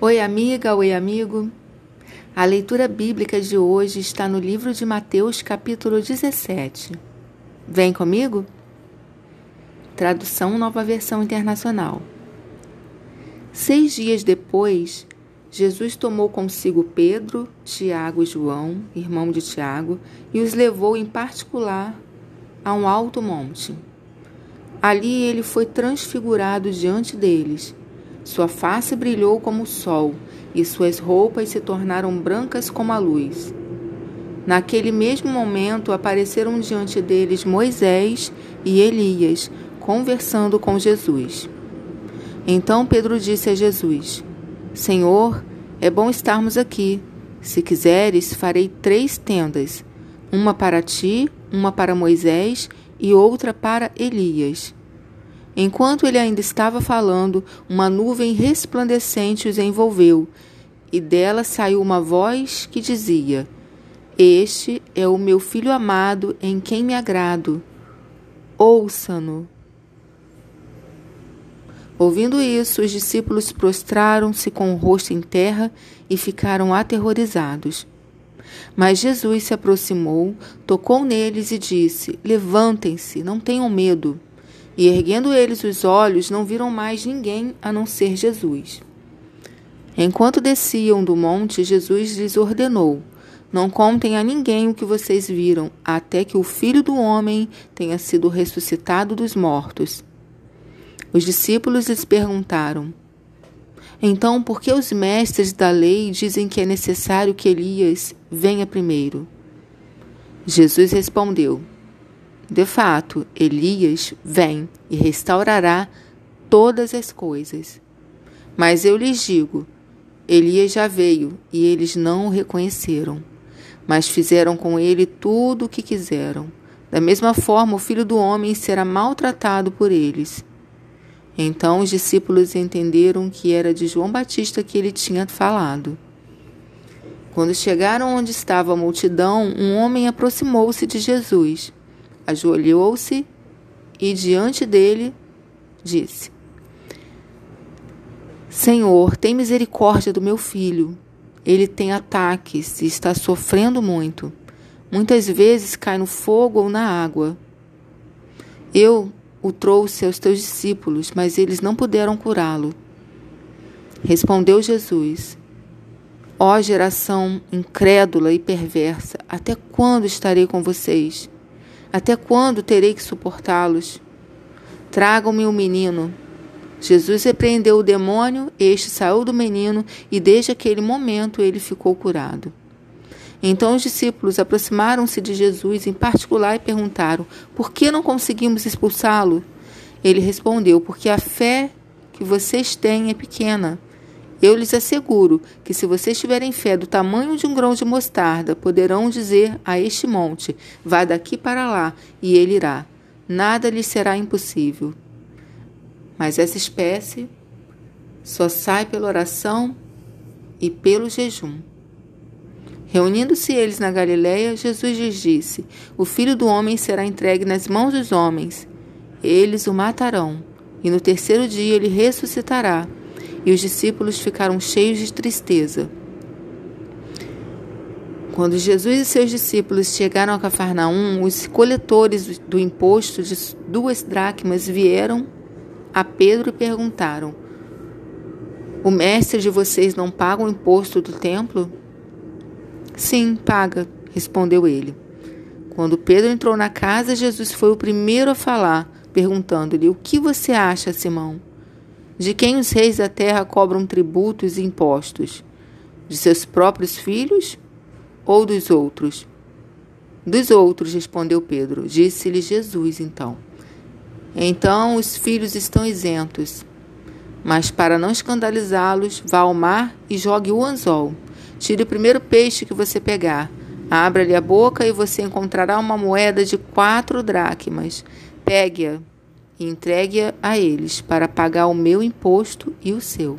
Oi, amiga, oi, amigo. A leitura bíblica de hoje está no livro de Mateus, capítulo 17. Vem comigo? Tradução Nova Versão Internacional. Seis dias depois, Jesus tomou consigo Pedro, Tiago e João, irmão de Tiago, e os levou em particular a um alto monte. Ali ele foi transfigurado diante deles sua face brilhou como o sol, e suas roupas se tornaram brancas como a luz. Naquele mesmo momento apareceram diante deles Moisés e Elias, conversando com Jesus. Então Pedro disse a Jesus: Senhor, é bom estarmos aqui. Se quiseres, farei três tendas: uma para ti, uma para Moisés e outra para Elias. Enquanto ele ainda estava falando, uma nuvem resplandecente os envolveu, e dela saiu uma voz que dizia: Este é o meu filho amado, em quem me agrado. Ouça-no. Ouvindo isso, os discípulos prostraram-se com o rosto em terra e ficaram aterrorizados. Mas Jesus se aproximou, tocou neles e disse: Levantem-se, não tenham medo. E erguendo eles os olhos, não viram mais ninguém a não ser Jesus. Enquanto desciam do monte, Jesus lhes ordenou: Não contem a ninguém o que vocês viram, até que o filho do homem tenha sido ressuscitado dos mortos. Os discípulos lhes perguntaram: Então, por que os mestres da lei dizem que é necessário que Elias venha primeiro? Jesus respondeu: de fato, Elias vem e restaurará todas as coisas. Mas eu lhes digo: Elias já veio e eles não o reconheceram, mas fizeram com ele tudo o que quiseram. Da mesma forma, o filho do homem será maltratado por eles. Então os discípulos entenderam que era de João Batista que ele tinha falado. Quando chegaram onde estava a multidão, um homem aproximou-se de Jesus ajoelhou-se e diante dele disse: Senhor, tem misericórdia do meu filho. Ele tem ataques e está sofrendo muito. Muitas vezes cai no fogo ou na água. Eu o trouxe aos teus discípulos, mas eles não puderam curá-lo. Respondeu Jesus: Ó geração incrédula e perversa, até quando estarei com vocês? Até quando terei que suportá-los? Tragam-me o um menino. Jesus repreendeu o demônio, este saiu do menino e desde aquele momento ele ficou curado. Então os discípulos aproximaram-se de Jesus em particular e perguntaram: Por que não conseguimos expulsá-lo? Ele respondeu: Porque a fé que vocês têm é pequena. Eu lhes asseguro que, se vocês tiverem fé do tamanho de um grão de mostarda, poderão dizer a este monte: Vá daqui para lá, e ele irá. Nada lhes será impossível. Mas essa espécie só sai pela oração e pelo jejum. Reunindo-se eles na Galiléia, Jesus lhes disse: O filho do homem será entregue nas mãos dos homens. Eles o matarão, e no terceiro dia ele ressuscitará. E os discípulos ficaram cheios de tristeza. Quando Jesus e seus discípulos chegaram a Cafarnaum, os coletores do imposto de duas dracmas vieram a Pedro e perguntaram: O mestre de vocês não paga o imposto do templo? Sim, paga, respondeu ele. Quando Pedro entrou na casa, Jesus foi o primeiro a falar, perguntando-lhe: O que você acha, Simão? De quem os reis da terra cobram tributos e impostos? De seus próprios filhos ou dos outros? Dos outros, respondeu Pedro. Disse-lhe Jesus então. Então os filhos estão isentos. Mas para não escandalizá-los, vá ao mar e jogue o anzol. Tire o primeiro peixe que você pegar. Abra-lhe a boca e você encontrará uma moeda de quatro dracmas. Pegue-a e entregue-a a eles para pagar o meu imposto e o seu.